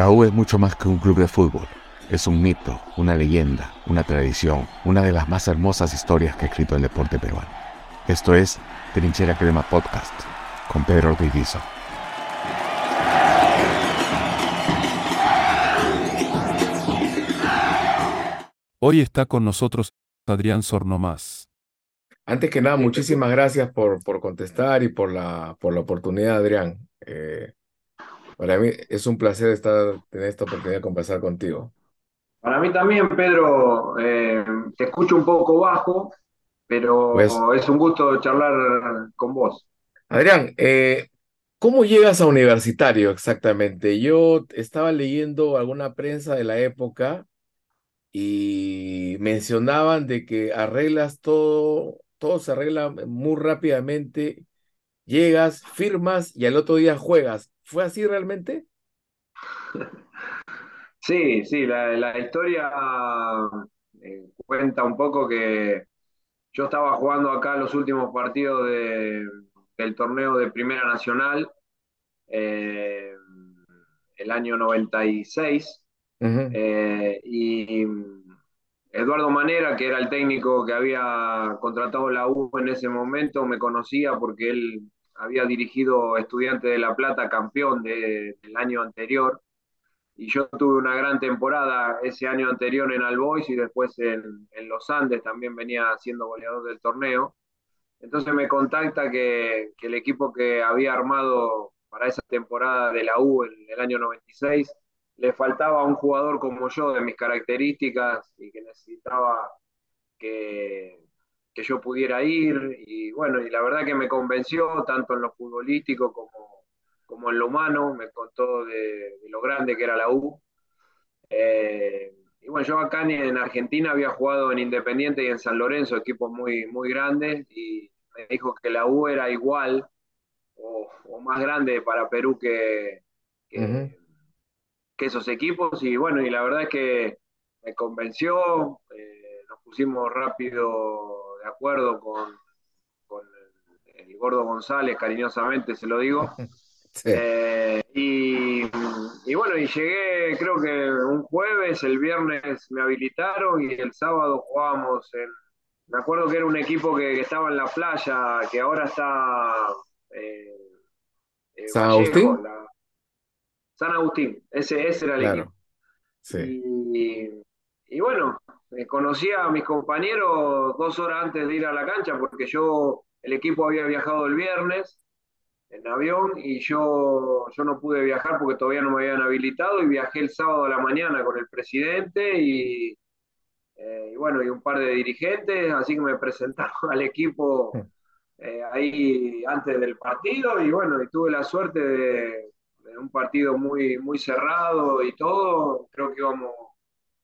La U es mucho más que un club de fútbol. Es un mito, una leyenda, una tradición, una de las más hermosas historias que ha escrito el deporte peruano. Esto es Trinchera Crema Podcast con Pedro Ortiz Hoy está con nosotros Adrián Sornomás. Antes que nada, muchísimas gracias por, por contestar y por la, por la oportunidad, Adrián. Eh, para mí es un placer estar, tener esta oportunidad de conversar contigo. Para mí también, Pedro, eh, te escucho un poco bajo, pero pues es un gusto charlar con vos. Adrián, eh, ¿cómo llegas a universitario exactamente? Yo estaba leyendo alguna prensa de la época y mencionaban de que arreglas todo, todo se arregla muy rápidamente, llegas, firmas y al otro día juegas. ¿Fue así realmente? Sí, sí, la, historia eh, cuenta un poco que yo estaba jugando acá los últimos partidos del torneo de Primera Nacional, eh, el año 96, eh, y Eduardo Manera, que era el técnico que había contratado la U en ese momento, me conocía porque él había dirigido Estudiantes de La Plata campeón del año anterior. Y yo tuve una gran temporada ese año anterior en Albois y después en, Los Andes también venía siendo goleador del torneo. Entonces me contacta que, el equipo que había armado para esa temporada de la U en el año 96 le faltaba un jugador como yo de mis características y que necesitaba que, que yo pudiera ir y bueno, y la verdad que me convenció tanto en lo futbolístico como, como en lo humano, me contó de, lo grande que era la U. Eh, y bueno, yo acá en Argentina había jugado en Independiente y en San Lorenzo, equipos muy, muy grandes, y me dijo que la U era igual o, más grande para Perú que, que, esos equipos, y bueno, y la verdad es que me convenció, eh, nos pusimos rápido de acuerdo con, el, gordo González, cariñosamente se lo digo. Eh, y, bueno, y llegué, creo que un jueves, el viernes me habilitaron y el sábado jugábamos en. Me acuerdo que era un equipo que, estaba en la playa, que ahora está. Eh, eh, ¿San Agustín? San Agustín, ese, ese era el equipo. Sí. Y, y bueno, eh, conocí a mis compañeros dos horas antes de ir a la cancha porque yo, el equipo había viajado el viernes en avión y yo, yo no pude viajar porque todavía no me habían habilitado y viajé el sábado a la mañana con el presidente y, eh, bueno, y un par de dirigentes, así que me presentaron al equipo eh, ahí antes del partido y bueno, y tuve la suerte de, de, un partido muy, muy cerrado y todo, creo que íbamos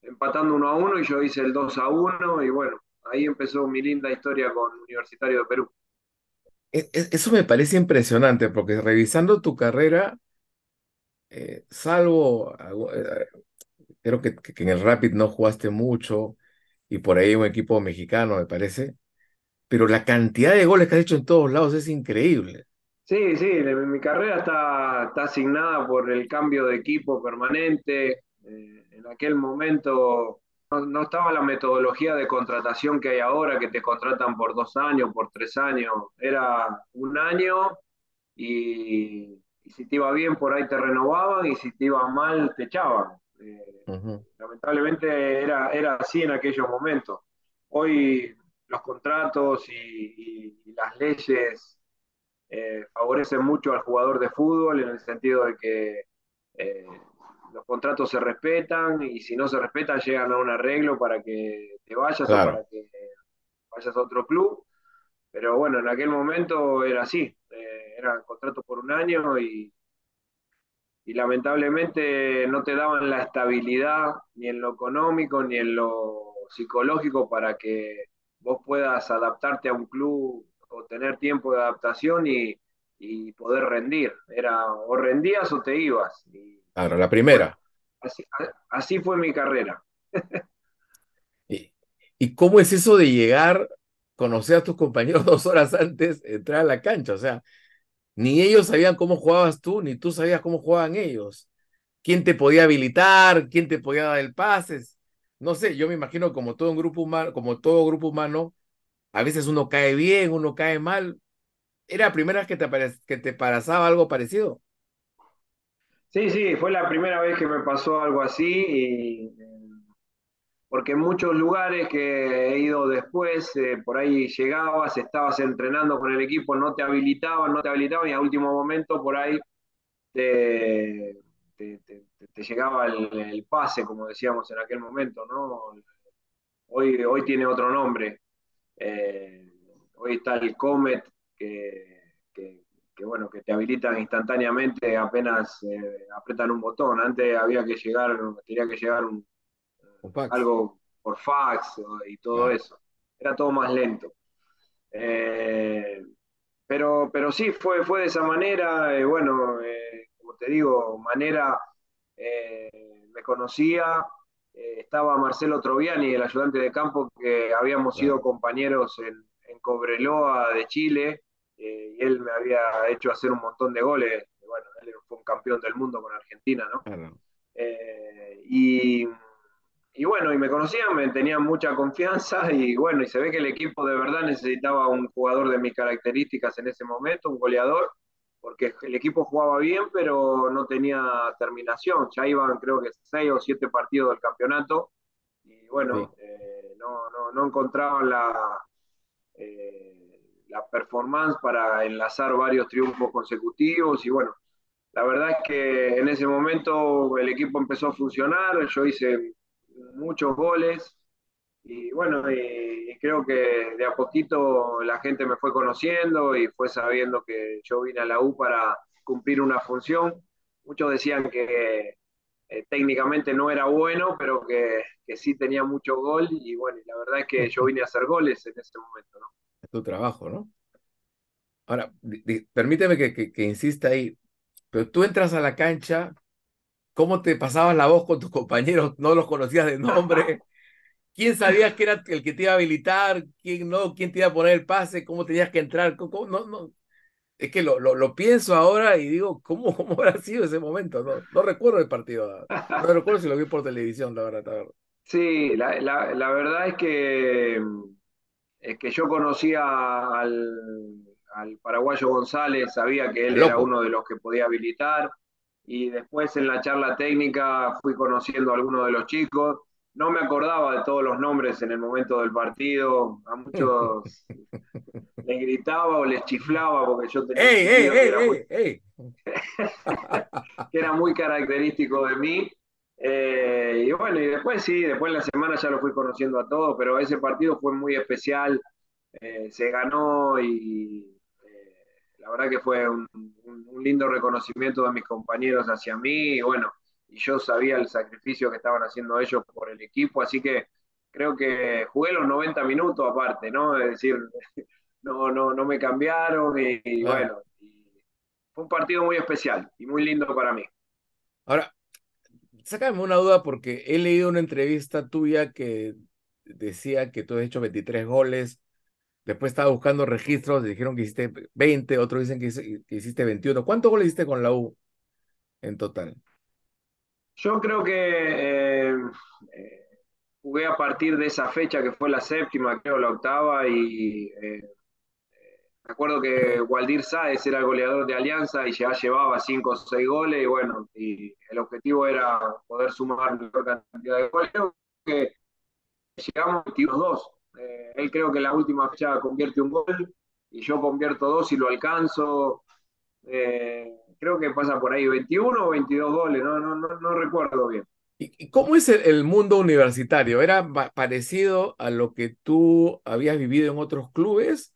empatando uno a uno y yo hice el 2 a 1 y bueno, ahí empezó mi linda historia con Universitario de Perú. E, e, eso me parece impresionante porque revisando tu carrera, eh, salvo, eh, creo que, en el Rapid no jugaste mucho y por ahí un equipo mexicano, me parece, pero la cantidad de goles que has hecho en todos lados es increíble. Sí, sí, mi carrera está, está asignada por el cambio de equipo permanente. Eh, en aquel momento no, estaba la metodología de contratación que hay ahora, que te contratan por dos años, por tres años. Era un año y, si te iba bien por ahí te renovaban y si te iba mal te echaban. Eh, lamentablemente era, era así en aquellos momentos. Hoy los contratos y, las leyes eh, favorecen mucho al jugador de fútbol en el sentido de que eh, los contratos se respetan y si no se respetan llegan a un arreglo para que te vayas o para que vayas a otro club. Pero bueno, en aquel momento era así, eh, era contrato por un año y, y lamentablemente no te daban la estabilidad ni en lo económico ni en lo psicológico para que vos puedas adaptarte a un club o tener tiempo de adaptación y, y poder rendir. Era o rendías o te ibas. Y, Claro, la primera. Así, fue mi carrera. ¿Y, cómo es eso de llegar, conocer a tus compañeros dos horas antes entrar a la cancha? O sea, ni ellos sabían cómo jugabas tú, ni tú sabías cómo jugaban ellos. quién te podía habilitar, quién te podía dar el pase. No sé, yo me imagino como todo un grupo humano, como todo grupo humano, a veces uno cae bien, uno cae mal. ¿Era la primera vez que te, que te pasaba algo parecido? Sí, sí, fue la primera vez que me pasó algo así, y, porque en muchos lugares que he ido después, eh, por ahí llegabas, estabas entrenando con el equipo, no te habilitaban, no te habilitaban, y a último momento por ahí te, te, llegaba el, pase, como decíamos en aquel momento, ¿no? Hoy, hoy tiene otro nombre. Eh, hoy está el Comet, que bueno, que te habilitan instantáneamente apenas eh, apretan un botón. Antes había que llegar, tenía que llegar un, algo por fax y todo eso. Era todo más lento. Eh, pero, pero sí, fue, fue de esa manera, eh, bueno, como te digo, manera, me conocía, estaba Marcelo Troviani, el ayudante de campo, que habíamos sido compañeros en, en Cobreloa de Chile, eh, y él me había hecho hacer un montón de goles. Bueno, él fue un campeón del mundo con Argentina, ¿no? Eh, y, y, bueno, y me conocían, me tenían mucha confianza y bueno, y se ve que el equipo de verdad necesitaba un jugador de mis características en ese momento, un goleador, porque el equipo jugaba bien, pero no tenía terminación. Ya iban creo que seis o siete partidos del campeonato y bueno, eh, no, no, no, encontraban la la performance para enlazar varios triunfos consecutivos y bueno, la verdad es que en ese momento el equipo empezó a funcionar, yo hice muchos goles y bueno, y, creo que de a poquito la gente me fue conociendo y fue sabiendo que yo vine a la U para cumplir una función. Muchos decían que eh, técnicamente no era bueno, pero que, que, sí tenía mucho gol y bueno, la verdad es que yo vine a hacer goles en ese momento, ¿no? Tu trabajo, ¿no? Ahora, permíteme que, que, insista ahí, pero tú entras a la cancha, ¿cómo te pasabas la voz con tus compañeros? ¿No los conocías de nombre? ¿Quién sabías que era el que te iba a habilitar? ¿Quién no? ¿Quién te iba a poner el pase? ¿Cómo tenías que entrar? No, no. Es que lo, lo, pienso ahora y digo, ¿cómo, ¿cómo habrá sido ese momento? No, no recuerdo el partido. No recuerdo si lo vi por televisión, la verdad. La verdad. Sí, la, la, la verdad es que que yo conocía al, paraguayo González, sabía que él era uno de los que podía habilitar, y después en la charla técnica fui conociendo a algunos de los chicos. No me acordaba de todos los nombres en el momento del partido, a muchos les gritaba o les chiflaba porque yo tenía ¡Ey, ey, ey, ey, que era muy característico de mí eh, y bueno, y después sí, después en la semana ya lo fui conociendo a todos, pero ese partido fue muy especial, eh, se ganó y eh, la verdad que fue un, lindo reconocimiento de mis compañeros hacia mí, y bueno, y yo sabía el sacrificio que estaban haciendo ellos por el equipo, así que creo que jugué los 90 minutos aparte, ¿no? Es decir, no, no, no me cambiaron y, bueno, fue un partido muy especial y muy lindo para mí. Ahora, sácame una duda porque he leído una entrevista tuya que decía que tú has hecho 23 goles. Después estaba buscando registros, dijeron que hiciste 20, otros dicen que, hiciste 21. ¿Cuántos goles hiciste con la U en total? Yo creo que eh, eh, jugué a partir de esa fecha que fue la séptima, creo la octava, y eh, me acuerdo que Waldir Sáez era el goleador de Alianza y ya llevaba 5 o 6 goles y bueno, y el objetivo era poder sumar mayor cantidad de goles. Creo que llegamos a 22. Eh, él creo que en la última fecha convierte un gol y yo convierto dos y lo alcanzo. Eh, creo que pasa por ahí 21 o 22 goles, no, no, no, no recuerdo bien. ¿Y cómo es el, mundo universitario? ¿Era parecido a lo que tú habías vivido en otros clubes?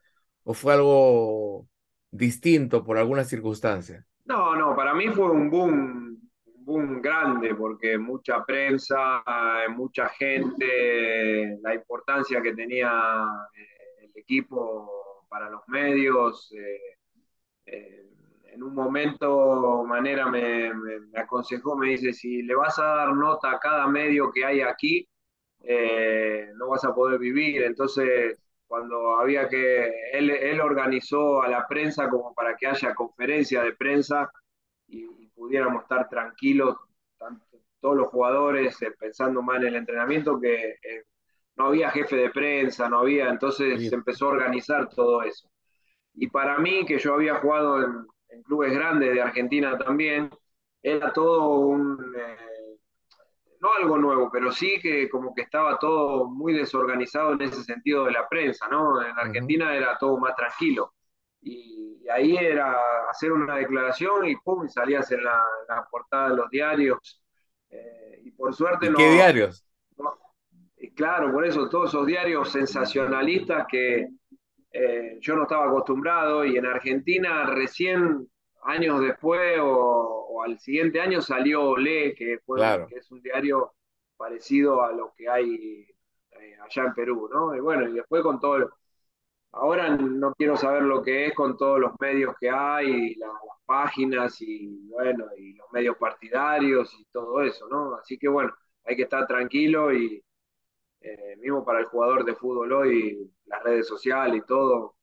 ¿O fue algo distinto por alguna circunstancia? No, no, para mí fue un boom, boom grande porque mucha prensa, mucha gente, la importancia que tenía eh, el equipo para los medios. Eh, eh, en un momento, Manera me, aconsejó, me dice, si le vas a dar nota a cada medio que hay aquí, no vas a poder vivir. Entonces, cuando había que, él, organizó a la prensa como para que haya conferencia de prensa y, pudiéramos estar tranquilos todos los jugadores eh, pensando mal en el entrenamiento, que eh, no había jefe de prensa, no había, entonces se empezó a organizar todo eso. Y para mí, que yo había jugado en, clubes grandes de Argentina también, era todo un, eh, no algo nuevo, pero sí que como que estaba todo muy desorganizado en ese sentido de la prensa, ¿no? En Argentina era todo más tranquilo. Y, ahí era hacer una declaración y pum, y salías en la, portada de los diarios. Eh, y por suerte no. ¿Qué diarios? claro, por eso todos esos diarios sensacionalistas que eh, yo no estaba acostumbrado y en Argentina recién años después o, al siguiente año salió Olé, que, que es un diario parecido a lo que hay eh, allá en Perú, ¿no? Y bueno, y después con todo, ahora no quiero saber lo que es con todos los medios que hay, las páginas y bueno, y los medios partidarios y todo eso, ¿no? Así que bueno, hay que estar tranquilo y eh, mismo para el jugador de fútbol hoy, las redes sociales y todo,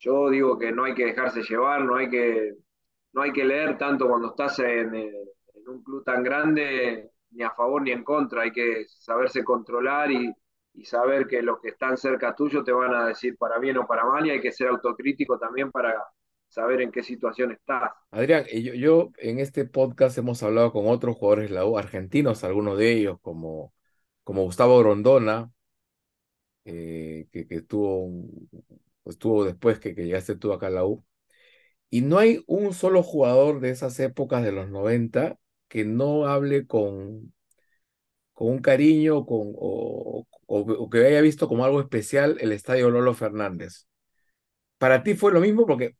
yo digo que no hay que dejarse llevar, no hay que, no hay que leer tanto cuando estás en, eh, en un club tan grande, ni a favor ni en contra, hay que saberse controlar y, saber que los que están cerca tuyo te van a decir para bien o para mal y hay que ser autocrítico también para saber en qué situación estás. Adrián, yo, yo en este podcast hemos hablado con otros jugadores de la U, argentinos, algunos de ellos, como como Gustavo Rondona, eh, que, que estuvo, estuvo después que, que llegaste tú acá a la U. Y no hay un solo jugador de esas épocas de los 90 que no hable con, con un cariño con, o, que haya visto como algo especial el estadio Lolo Fernández. Para ti fue lo mismo porque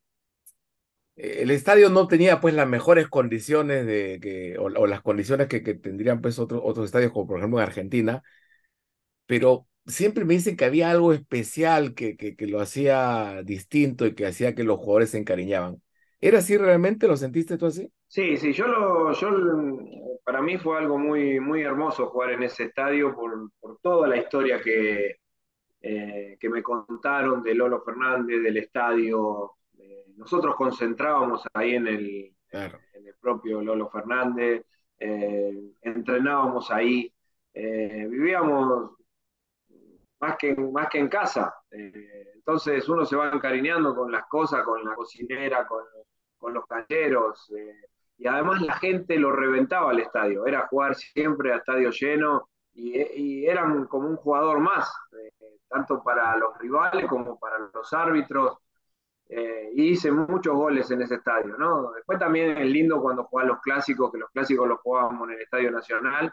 el estadio no tenía pues las mejores condiciones de que, o, las condiciones que, tendrían pues otros otros estadios, como por ejemplo en Argentina, pero siempre me dicen que había algo especial que, que, que, lo hacía distinto y que hacía que los jugadores se encariñaban. ¿Era así realmente? ¿Lo sentiste tú así? Sí, sí, yo lo, yo para mí fue algo muy, muy hermoso jugar en ese estadio por, por toda la historia que, eh, que me contaron de Lolo Fernández, del estadio, nosotros concentrábamos ahí en el, en el propio Lolo Fernández, eh, entrenábamos ahí, eh, vivíamos más que, más que en casa. Eh, entonces uno se va encariñando con las cosas, con la cocinera, con, los calleros. y además la gente lo reventaba al estadio. Era jugar siempre a estadio lleno y, y eran como un jugador más, tanto para los rivales como para los árbitros. Eh, hice muchos goles en ese estadio, ¿no? Después también es lindo cuando juegan los clásicos, que los clásicos los jugábamos en el Estadio Nacional,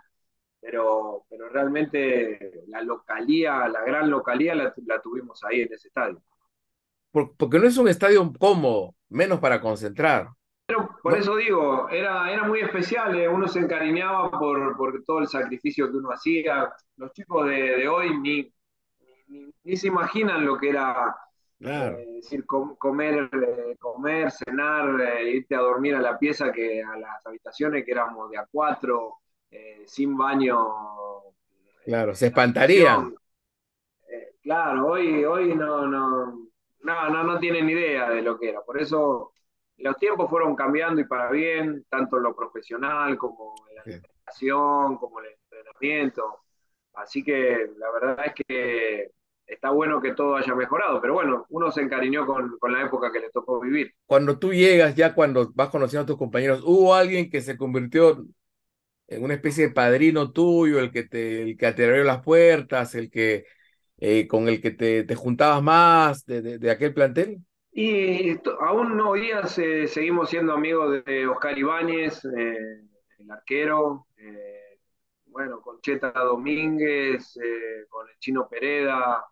pero, pero realmente la localía, la gran localía la, tuvimos ahí en ese estadio. porque no es un estadio cómodo, menos para concentrar. Pero por eso digo, era, era muy especial, eh, uno se encariñaba por, por, todo el sacrificio que uno hacía. Los chicos de, de hoy ni, ni, ni, se imaginan lo que era Claro. Eh, decir, comer, eh, comer, cenar, irte a dormir a la pieza, que a las habitaciones que éramos de a cuatro, sin baño. Claro, se espantarían. claro, hoy, hoy no, no, no, no, no tienen idea de lo que era. Por eso los tiempos fueron cambiando y para bien, tanto en lo profesional como en la alimentación, como el entrenamiento. Así que la verdad es que está bueno que todo haya mejorado, pero bueno, uno se encariñó con, con, la época que le tocó vivir. Cuando tú llegas, ya cuando vas conociendo a tus compañeros, ¿hubo alguien que se convirtió en una especie de padrino tuyo, el que te, el que te abrió las puertas, el que eh, con el que te, te juntabas más de, de, aquel plantel? Y aún hoy día seguimos siendo amigos de Oscar Ibáñez, eh, el arquero, eh, bueno, con Cheta Domínguez, con el Chino Pereda,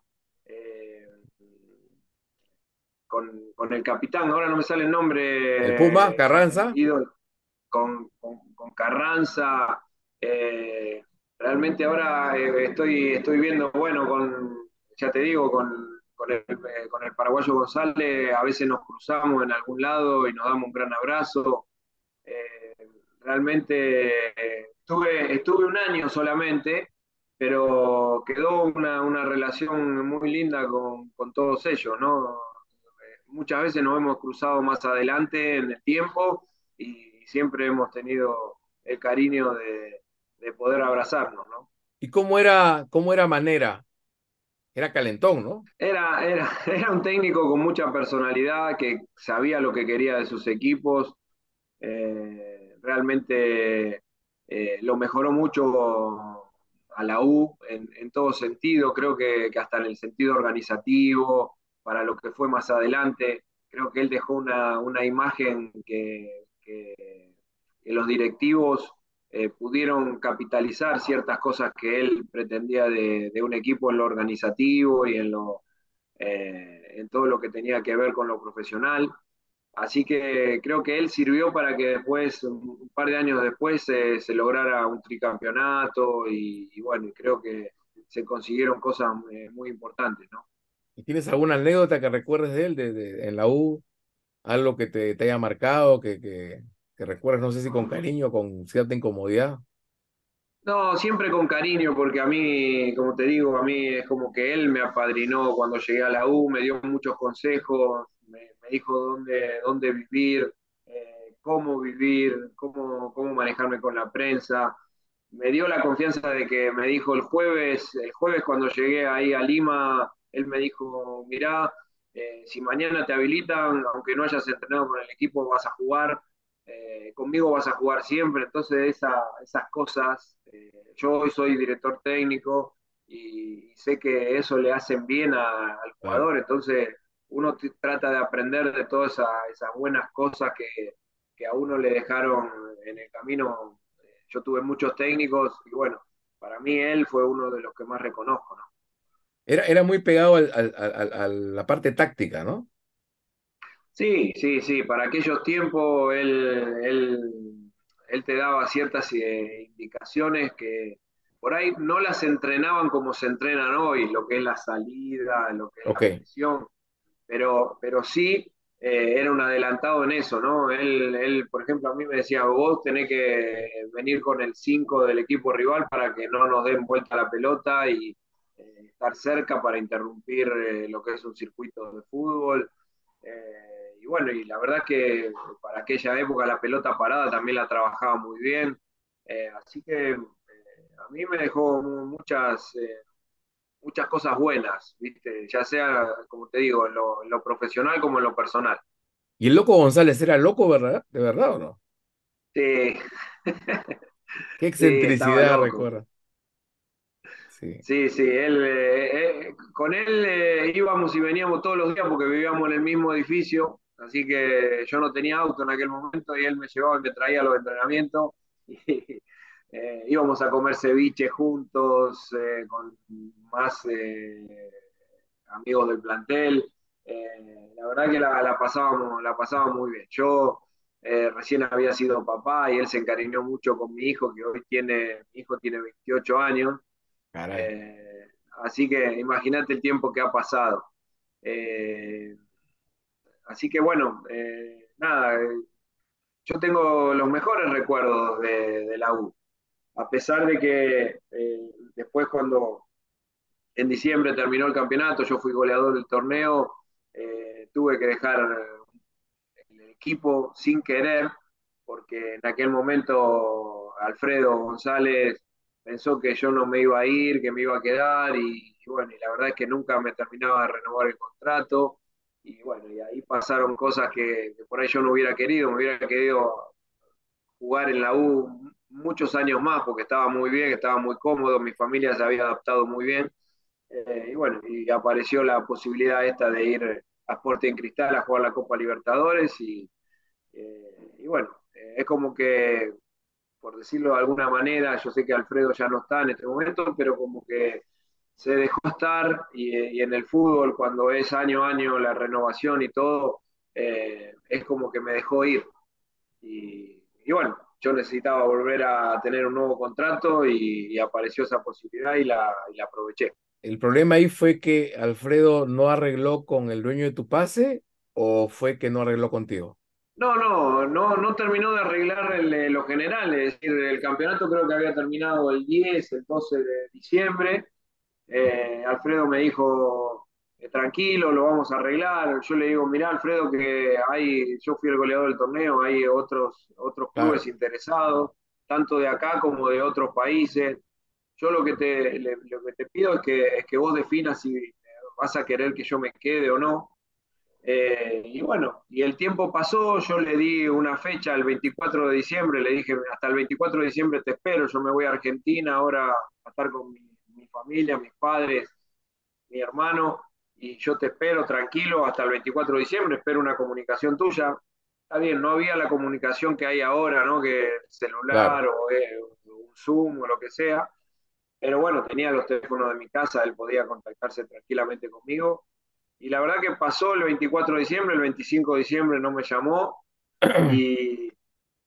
con, con, el capitán, ahora no me sale el nombre. ¿El Puma? ¿Carranza? Con, con, Carranza. Eh, realmente ahora eh, estoy, estoy viendo, bueno, con, ya te digo, con, con el, con el paraguayo González, a veces nos cruzamos en algún lado y nos damos un gran abrazo. realmente estuve, estuve un año solamente, pero quedó una, una relación muy linda con, con, todos ellos, ¿no? Muchas veces nos hemos cruzado más adelante en el tiempo y siempre hemos tenido el cariño de, de poder abrazarnos, ¿no? ¿Y cómo era, cómo era Manera? Era calentón, ¿no? Era, era, era un técnico con mucha personalidad, que sabía lo que quería de sus equipos. Eh, realmente eh, lo mejoró mucho a la U en, en todo sentido, creo que, que, hasta en el sentido organizativo, para lo que fue más adelante, creo que él dejó una, una imagen que, que, que los directivos eh, pudieron capitalizar ciertas cosas que él pretendía de, de, un equipo en lo organizativo y en, lo, eh, en todo lo que tenía que ver con lo profesional. Así que creo que él sirvió para que después, un par de años después, eh, se lograra un tricampeonato y, y, bueno, creo que se consiguieron cosas eh, muy importantes, ¿no? ¿Y tienes alguna anécdota que recuerdes de él de, de, en la U? ¿Algo que te, haya marcado, que, que, que recuerdes, no sé si con cariño, con cierta incomodidad? No, siempre con cariño, porque a mí, como te digo, a mí es como que él me apadrinó cuando llegué a la U, me dio muchos consejos, me, me dijo dónde, dónde vivir, eh, cómo vivir, cómo, cómo manejarme con la prensa. Me dio la confianza de que me dijo el jueves, el jueves cuando llegué ahí a Lima, él me dijo, mirá, eh, si mañana te habilitan, aunque no hayas entrenado con el equipo, vas a jugar eh, conmigo vas a jugar siempre, entonces esa, esas cosas, eh, yo hoy soy director técnico y, y, sé que eso le hacen bien a, al jugador, entonces uno trata de aprender de todas esa, esas buenas cosas que, que, a uno le dejaron en el camino. Yo tuve muchos técnicos y bueno, para mí él fue uno de los que más reconozco, ¿no? Era, era muy pegado al, al, al, a la parte táctica, ¿no? Sí, sí, sí, para aquellos tiempos él, él, él te daba ciertas eh, indicaciones que por ahí no las entrenaban como se entrenan hoy, lo que es la salida, lo que es okay. la presión, pero, pero sí eh, era un adelantado en eso, ¿no? Él, él, por ejemplo, a mí me decía, vos tenés que venir con el 5 del equipo rival para que no nos den vuelta la pelota y eh, estar cerca para interrumpir eh, lo que es un circuito de fútbol. Eh, y bueno, y la verdad que para aquella época la pelota parada también la trabajaba muy bien. Así que a mí me dejó muchas, muchas cosas buenas, ¿viste? ya sea, como te digo, en lo, en lo, profesional como en lo personal. ¿Y el loco González era loco, verdad? ¿De verdad o no? Sí. Qué excentricidad, sí, recuerdo. Sí. sí, él, eh, con él eh, íbamos y veníamos todos los días porque vivíamos en el mismo edificio así que yo no tenía auto en aquel momento y él me llevaba y me traía a los entrenamientos eh, íbamos a comer ceviche juntos eh, con más eh, amigos del plantel. Eh, la verdad que la, la, pasábamos, la pasábamos muy bien. Yo eh, recién había sido papá y él se encariñó mucho con mi hijo, que hoy tiene, mi hijo tiene 28 años. Así que imagínate el tiempo que ha pasado. Eh, Así que bueno, eh, nada, eh, yo tengo los mejores recuerdos de, la U, a pesar de que eh, después cuando en diciembre terminó el campeonato, yo fui goleador del torneo, eh, tuve que dejar el equipo sin querer, porque en aquel momento Alfredo González pensó que yo no me iba a ir, que me iba a quedar, y, y bueno, y la verdad es que nunca me terminaba de renovar el contrato y bueno, y ahí pasaron cosas que, que, por ahí yo no hubiera querido, me hubiera querido jugar en la U muchos años más porque estaba muy bien, estaba muy cómodo, mi familia se había adaptado muy bien. Eh, y bueno, y apareció la posibilidad esta de ir a Sporting Cristal a jugar la Copa Libertadores y, eh, y bueno, eh, es como que, por decirlo de alguna manera, yo sé que Alfredo ya no está en este momento, pero como que se dejó estar y, en el fútbol cuando es año a año la renovación y todo, eh, es como que me dejó ir. Y, bueno, yo necesitaba volver a tener un nuevo contrato y, apareció esa posibilidad y la, aproveché. ¿El problema ahí fue que Alfredo no arregló con el dueño de tu pase o fue que no arregló contigo? No, no, no, no terminó de arreglar el, lo general, es decir, el campeonato creo que había terminado el 10, el 12 de diciembre, eh, Alfredo me dijo, eh, tranquilo, lo vamos a arreglar. Yo le digo, mirá, Alfredo, que hay, yo fui el goleador del torneo, hay otros, otros clubes claro. interesados. tanto de acá como de otros países. Yo lo que te, lo que te pido es que, es que vos definas si vas a querer que yo me quede o no. Eh, y bueno, y el tiempo pasó, yo le di una fecha el 24 de diciembre, le dije, hasta el 24 de diciembre te espero, yo me voy a Argentina ahora a estar con mi, mi familia, mis padres, mi hermano, y yo te espero tranquilo hasta el 24 de diciembre, espero una comunicación tuya. Está bien, no había la comunicación que hay ahora, ¿no? Que celular o, eh, un Zoom o lo que sea, pero bueno, tenía los teléfonos de mi casa, él podía contactarse tranquilamente conmigo. Y la verdad que pasó el 24 de diciembre, el 25 de diciembre no me llamó. Y,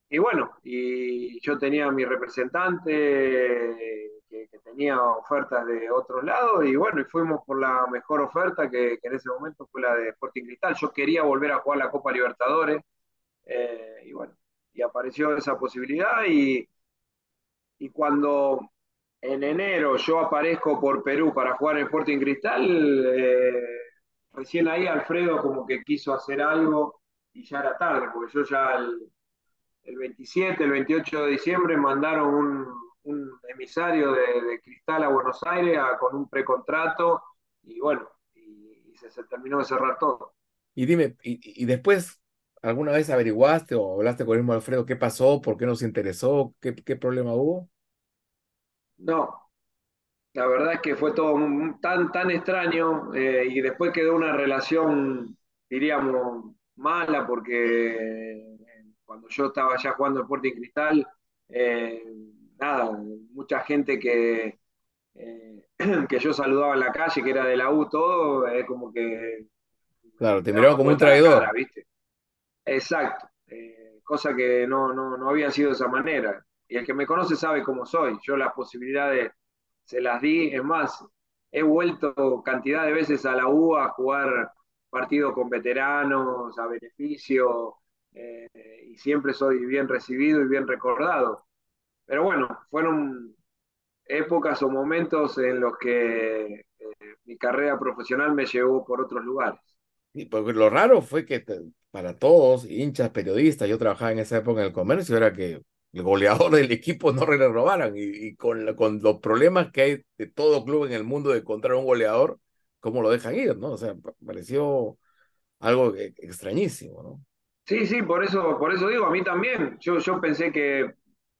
y bueno, y yo tenía mi representante que, tenía ofertas de otros lados y bueno, y fuimos por la mejor oferta que, en ese momento fue la de Sporting Cristal. Yo quería volver a jugar la Copa Libertadores eh, y bueno, y apareció esa posibilidad y, y cuando en enero yo aparezco por Perú para jugar en Sporting Cristal, eh, recién ahí Alfredo como que quiso hacer algo y ya era tarde, porque yo ya el, el 27, el 28 de diciembre mandaron un un emisario de, Cristal a Buenos Aires con un precontrato y bueno, y, se, terminó de cerrar todo. Y dime, y, después, ¿alguna vez averiguaste o hablaste con el mismo Alfredo qué pasó, por qué nos interesó, qué, qué problema hubo? No, la verdad es que fue todo tan, tan extraño eh, y después quedó una relación, diríamos, mala porque cuando yo estaba ya jugando Sporting Cristal, eh, nada, mucha gente que, eh, que yo saludaba en la calle, que era de la U, todo, es como que... Claro, te miraban como un traidor. ¿viste? Exacto, eh, cosa que no, no, no había sido de esa manera. Y el que me conoce sabe cómo soy. Yo las posibilidades se las di, es más, he vuelto cantidad de veces a la U a jugar partidos con veteranos, a beneficio, eh, y siempre soy bien recibido y bien recordado. Pero bueno, fueron épocas o momentos en los que eh, mi carrera profesional me llevó por otros lugares. Y porque lo raro fue que para todos, hinchas, periodistas, yo trabajaba en esa época en el comercio, era que el goleador del equipo no le robaran. Y, con, con, los problemas que hay de todo club en el mundo de encontrar un goleador, ¿cómo lo dejan ir? ¿no? O sea, pareció algo e, extrañísimo, ¿no? Sí, sí, por eso, por eso digo, a mí también. Yo, yo pensé que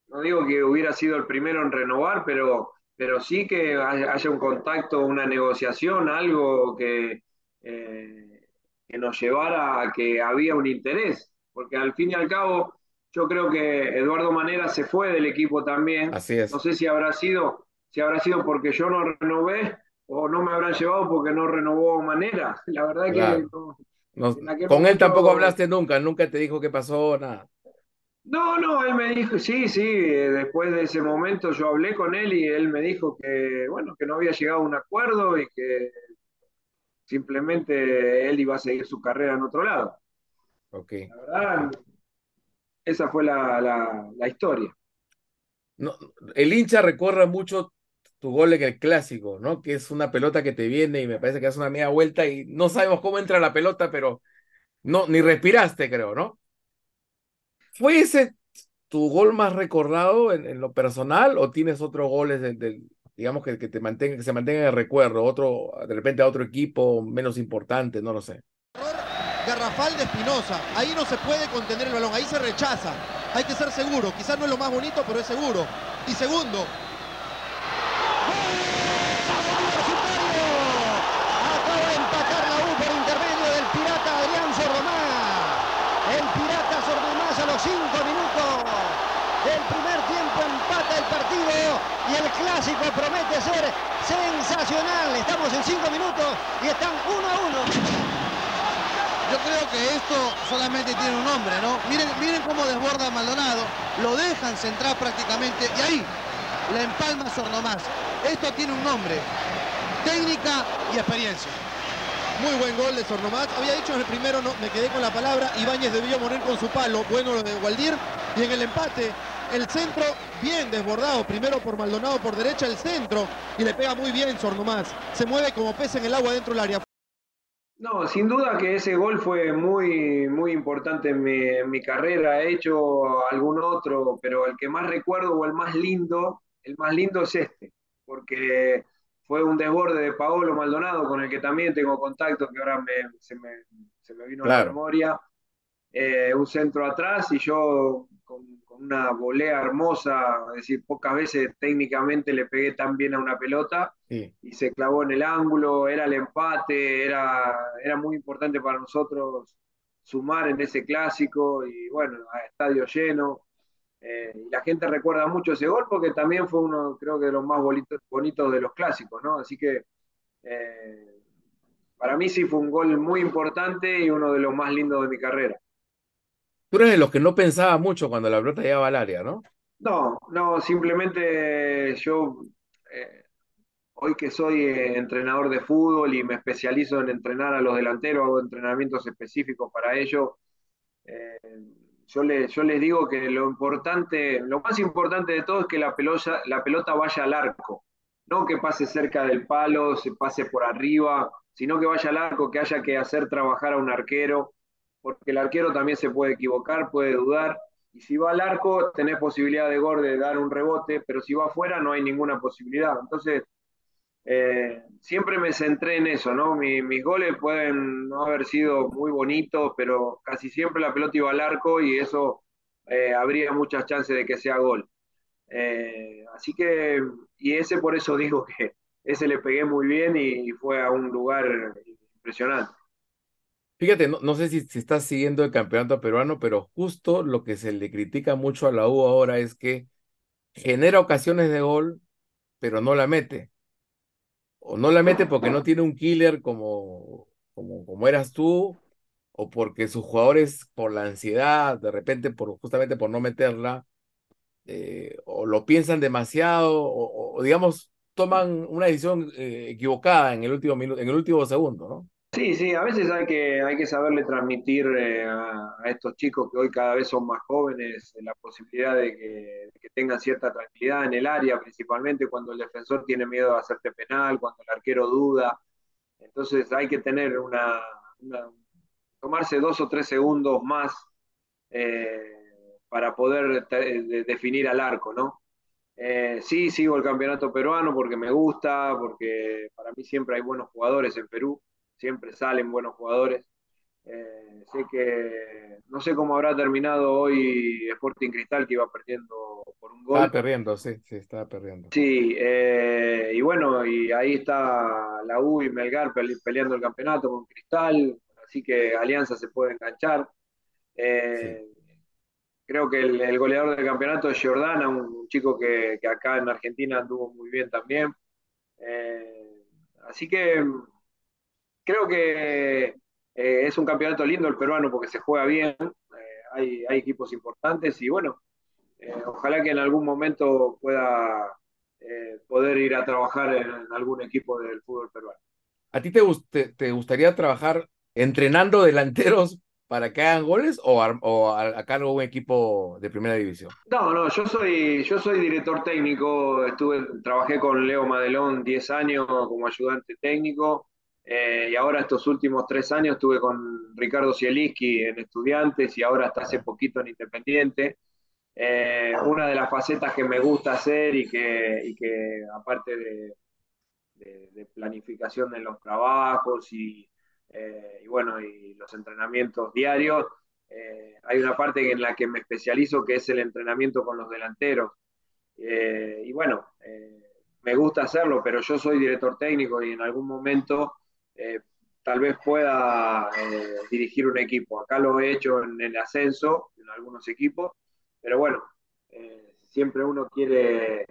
no digo que hubiera sido el primero en renovar, pero, pero sí que haya un contacto, una negociación, algo que, eh, que nos llevara a que había un interés, porque al fin y al cabo yo creo que Eduardo Manera se fue del equipo también. Así es. No sé si habrá sido, si habrá sido porque yo no renové o no me habrán llevado porque no renovó Manera. La verdad que con él tampoco hablaste nunca, nunca te dijo qué pasó, nada. No, no, él me dijo, sí, sí, eh, después de ese momento yo hablé con él y él me dijo que, bueno, que no había llegado a un acuerdo y que simplemente él iba a seguir su carrera en otro lado. Ok. La verdad, esa fue la, historia. No, el hincha recuerda mucho tu gol en el clásico, ¿no? Que es una pelota que te viene y me parece que hace una media vuelta y no sabemos cómo entra la pelota, pero no, ni respiraste, creo, ¿no? ¿Fue ese tu gol más recordado en, lo personal o tienes otros goles del, digamos que, que, te mantenga, que se mantenga en el recuerdo, otro, de repente a otro equipo menos importante, no lo sé. Garrafal de Espinosa, ahí no se puede contener el balón, ahí se rechaza, hay que ser seguro, quizás no es lo más bonito, pero es seguro. Y segundo, y el clásico promete ser sensacional. Estamos en cinco minutos y están uno a uno. Yo creo que esto solamente tiene un nombre, ¿no? Miren, miren cómo desborda Maldonado, lo dejan centrar prácticamente y ahí la empalma Sornomás. Esto tiene un nombre, técnica y experiencia. Muy buen gol de Sornomás. Había dicho en el primero, no, me quedé con la palabra, Ibáñez debió morir con su palo. Bueno lo de Gualdir. Y en el empate el centro bien desbordado, primero por Maldonado por derecha el centro y le pega muy bien Sornomás. Se mueve como pez en el agua dentro del área. No, sin duda que ese gol fue muy, muy importante en mi, en mi carrera. He hecho algún otro, pero el que más recuerdo o el más lindo, el más lindo es este, porque fue un desborde de Paolo Maldonado, con el que también tengo contacto, que ahora me- se, me, se me vino a la memoria. eh, un centro atrás y yo con una volea hermosa, es decir, pocas veces técnicamente le pegué tan bien a una pelota sí. y se clavó en el ángulo, era el empate, era, era muy importante para nosotros sumar en ese clásico y bueno, a estadio lleno. eh, y la gente recuerda mucho ese gol porque también fue uno, creo que de los más bonitos, bonitos de los clásicos, ¿no? Así que eh, para mí sí fue un gol muy importante y uno de los más lindos de mi carrera. Tú eres de los que no pensaba mucho cuando la pelota llegaba al área, ¿no? No, no, simplemente yo, eh, hoy que soy eh, entrenador de fútbol y me especializo en entrenar a los delanteros, hago entrenamientos específicos para ello, eh, yo, yo les digo que lo importante, lo más importante de todo es que la pelota, la pelota vaya al arco, no que pase cerca del palo, se pase por arriba, sino que vaya al arco, que haya que hacer trabajar a un arquero, porque el arquero también se puede equivocar, puede dudar, y si va al arco tenés posibilidad de gol de dar un rebote, pero si va afuera no hay ninguna posibilidad. Entonces, eh, siempre me centré en eso, ¿no? Mi- mis goles pueden no haber sido muy bonitos, pero casi siempre la pelota iba al arco y eso eh, habría muchas chances de que sea gol. Eh, así que, y ese por eso digo que ese le pegué muy bien y, fue a un lugar impresionante. Fíjate, no, no sé si, si estás siguiendo el campeonato peruano, pero justo lo que se le critica mucho a la U ahora es que genera ocasiones de gol, pero no la mete. O no la mete porque no tiene un killer como, como, como eras tú, o porque sus jugadores por la ansiedad, de repente por justamente por no meterla, eh, o lo piensan demasiado, o, digamos, toman una decisión eh, equivocada en el último minuto, en el último segundo, ¿no? Sí, sí, a veces hay que, hay que saberle transmitir eh, a, estos chicos que hoy cada vez son más jóvenes eh, la posibilidad de que, que tengan cierta tranquilidad en el área, principalmente cuando el defensor tiene miedo de hacerte penal, cuando el arquero duda. Entonces hay que tener una, tomarse dos o tres segundos más eh, para poder definir al arco, ¿no? Sí, sigo el campeonato peruano porque me gusta, porque para mí siempre hay buenos jugadores en Perú, siempre salen buenos jugadores. Eh, sé que no sé cómo habrá terminado hoy Sporting Cristal, que iba perdiendo por un Estaba gol. perdiendo, sí, sí, estaba perdiendo. Sí, eh, y bueno, y ahí está la U y Melgar pele- peleando el campeonato con Cristal, así que Alianza se puede enganchar. Sí. Eh, Creo que el, el goleador del campeonato es Giordana, un, un chico que, que acá en Argentina anduvo muy bien también. Eh, así que creo que eh, es un campeonato lindo el peruano porque se juega bien, eh, hay, hay equipos importantes y bueno, eh, ojalá que en algún momento pueda poder ir a trabajar en algún equipo del fútbol peruano. ¿A ti te, te, te gustaría trabajar entrenando delanteros para que hagan goles o, ar- o a, a cargo de un equipo de primera división? No, no, yo soy, yo soy director técnico, estuve, trabajé con Leo Madelón 10 años como ayudante técnico, eh, y ahora estos últimos tres años estuve con Ricardo Zielinski en Estudiantes y ahora hasta hace poquito en Independiente. Eh, una de las facetas que me gusta hacer y que, y que aparte de, de- de planificación de los trabajos y, eh, y bueno, y los entrenamientos diarios, eh, hay una parte en la que me especializo que es el entrenamiento con los delanteros. Eh, y bueno, eh, me gusta hacerlo, pero yo soy director técnico y en algún momento eh, tal vez pueda eh, dirigir un equipo. Acá lo he hecho en el ascenso, en algunos equipos, pero bueno, eh, siempre uno quiere,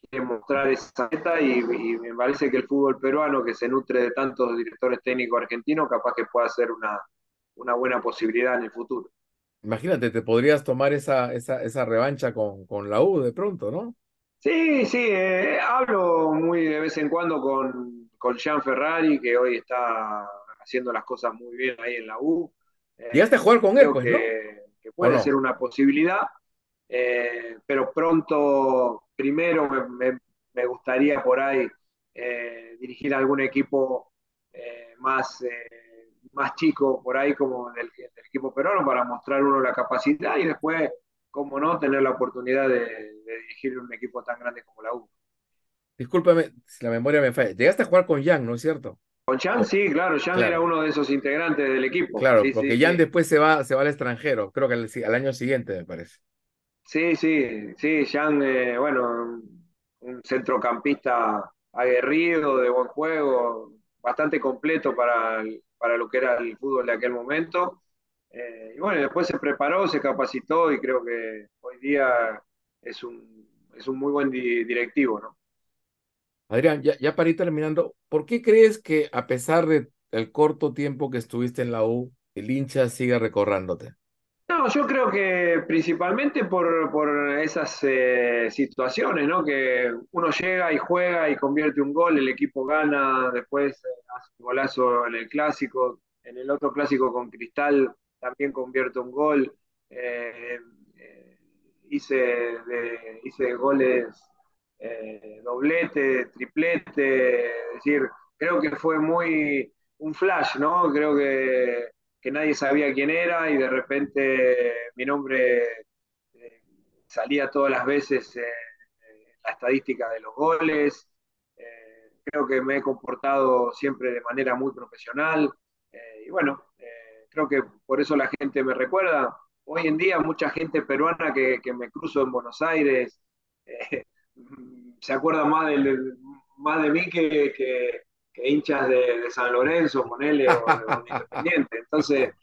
quiere mostrar esa meta y, y me parece que el fútbol peruano, que se nutre de tantos directores técnicos argentinos, capaz que pueda ser una, una buena posibilidad en el futuro. Imagínate, te podrías tomar esa, esa, esa revancha con, con la U de pronto, ¿no? Sí, sí, eh, hablo muy de vez en cuando con, con Jean Ferrari, que hoy está haciendo las cosas muy bien ahí en la U. Llegaste a Eh, jugar con él, pues, ¿no? que, que ¿O puede no? ser una posibilidad, eh, pero pronto, primero me, me- me gustaría por ahí eh, dirigir algún equipo eh, más, eh, más chico por ahí como del, del, equipo peruano para mostrar uno la capacidad y después, cómo no, tener la oportunidad de, de dirigir un equipo tan grande como la U. Discúlpame si la memoria me falla. Llegaste a jugar con Jan, ¿no es cierto? Con Jan, sí, claro, Jan claro. era uno de esos integrantes del equipo. Claro, sí, porque sí, Jan sí. después se va, se va al extranjero, creo que al, al año siguiente, me parece. Sí, sí, sí, Jan, eh, bueno, un centrocampista aguerrido, de buen juego, bastante completo para, para lo que era el fútbol de aquel momento. Eh, y bueno, después se preparó, se capacitó y creo que hoy día es un, es un muy buen di directivo, ¿no? Adrián, ya, ya, para ir terminando, ¿por qué crees que a pesar del de corto tiempo que estuviste en la U, el hincha sigue recorrándote? No, yo creo que principalmente por, esas eh, situaciones, ¿no? Que uno llega y juega y convierte un gol, el equipo gana, después eh, hace un golazo en el clásico, en el otro clásico con Cristal también convierte un gol. Eh, hice goles eh, doblete, triplete, es decir, creo que fue muy un flash, ¿no? Creo que, que nadie sabía quién era y de repente mi nombre eh, salía todas las veces en la estadística de los goles. Eh, creo que me he comportado siempre de manera muy profesional y bueno, creo que por eso la gente me recuerda. Hoy en día mucha gente peruana que, que me cruzo en Buenos Aires se acuerda más de, más de mí que, que, que hinchas de, de, San Lorenzo, Monele o de, Independiente. Entonces,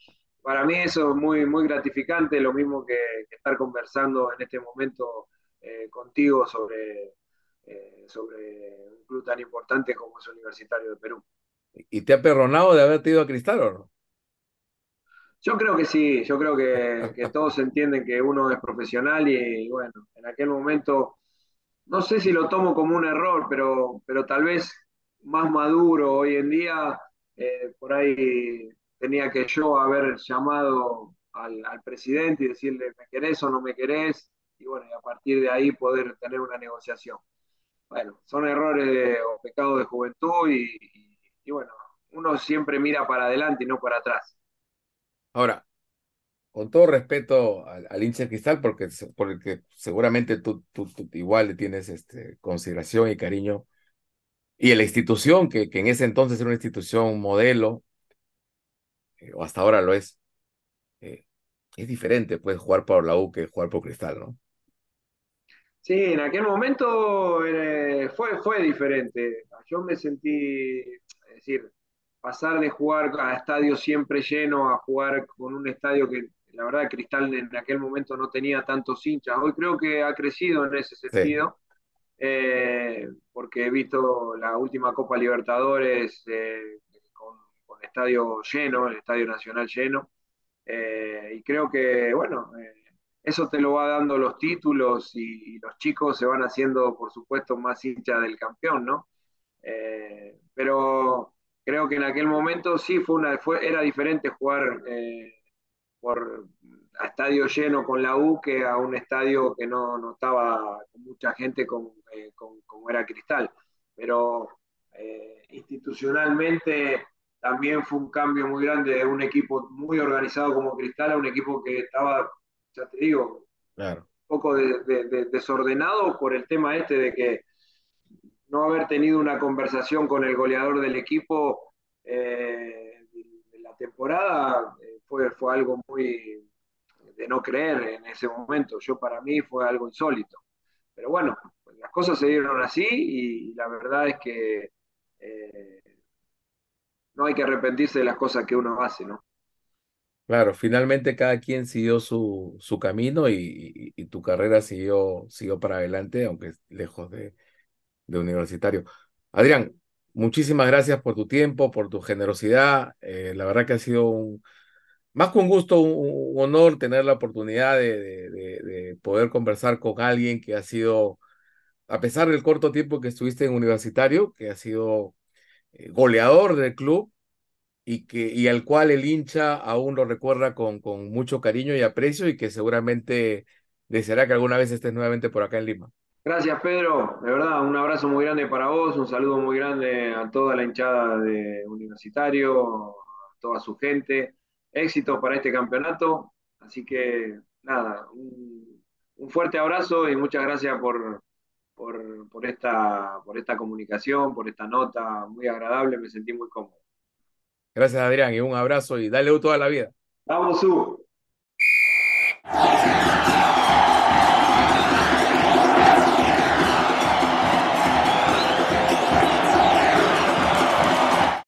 para mí eso es muy, muy gratificante, lo mismo que, que estar conversando en este momento eh, contigo sobre, eh, sobre un club tan importante como es Universitario de Perú. ¿Y te ha perronado de haber ido a Cristal o no? Yo creo que sí, yo creo que, que todos entienden que uno es profesional y, y bueno, en aquel momento no sé si lo tomo como un error, pero, pero tal vez más maduro hoy en día, eh, por ahí tenía que yo haber llamado al, al, presidente y decirle, ¿me querés o no me querés? Y bueno, y a partir de ahí poder tener una negociación. Bueno, son errores de, o pecados de juventud y, y, y bueno, uno siempre mira para adelante y no para atrás. Ahora, con todo respeto al, al hincha de cristal, porque, porque seguramente tú, tú, igual le tienes este, consideración y cariño, y a la institución, que, que en ese entonces era una institución modelo, eh, o hasta ahora lo es, eh, es diferente, puedes jugar por la U que jugar por cristal, ¿no? Sí, en aquel momento eh, fue, fue diferente. Yo me sentí, es decir, pasar de jugar a estadio siempre lleno a jugar con un estadio que la verdad Cristal en aquel momento no tenía tantos hinchas. Hoy creo que ha crecido en ese sentido, sí. eh, porque he visto la última Copa Libertadores eh, con, con, estadio lleno, el Estadio Nacional lleno, eh, y creo que, bueno, eso te lo va dando los títulos y, y, los chicos se van haciendo, por supuesto, más hinchas del campeón, ¿no? Pero creo que en aquel momento sí fue una, fue, era diferente jugar eh, por a estadio lleno con la U que a un estadio que no, no estaba con mucha gente como, eh, con, como era Cristal. Pero eh, institucionalmente también fue un cambio muy grande de un equipo muy organizado como Cristal a un equipo que estaba, ya te digo, claro. un poco de, de, de, desordenado por el tema este de que no haber tenido una conversación con el goleador del equipo eh, de la temporada fue, fue algo muy de no creer en ese momento. Yo para mí fue algo insólito. Pero bueno, las cosas se dieron así y, la verdad es que eh, no hay que arrepentirse de las cosas que uno hace, ¿no? Claro, finalmente cada quien siguió su, su camino y, tu carrera siguió, siguió para adelante, aunque lejos de, de universitario. Adrián, muchísimas gracias por tu tiempo, por tu generosidad. Eh, la verdad que ha sido un, más que un gusto, un, un honor tener la oportunidad de, de, de, de, poder conversar con alguien que ha sido, a pesar del corto tiempo que estuviste en universitario, que ha sido eh, goleador del club y, que, y al cual el hincha aún lo recuerda con, con mucho cariño y aprecio y que seguramente deseará que alguna vez estés nuevamente por acá en Lima. Gracias, Pedro. De verdad, un abrazo muy grande para vos, un saludo muy grande a toda la hinchada de Universitario, toda su gente. Éxitos para este campeonato. Así que nada, un, un fuerte abrazo y muchas gracias por, por, por, esta, por esta comunicación, por esta nota muy agradable, me sentí muy cómodo. Gracias Adrián y un abrazo y dale toda la vida. Vamos, Su.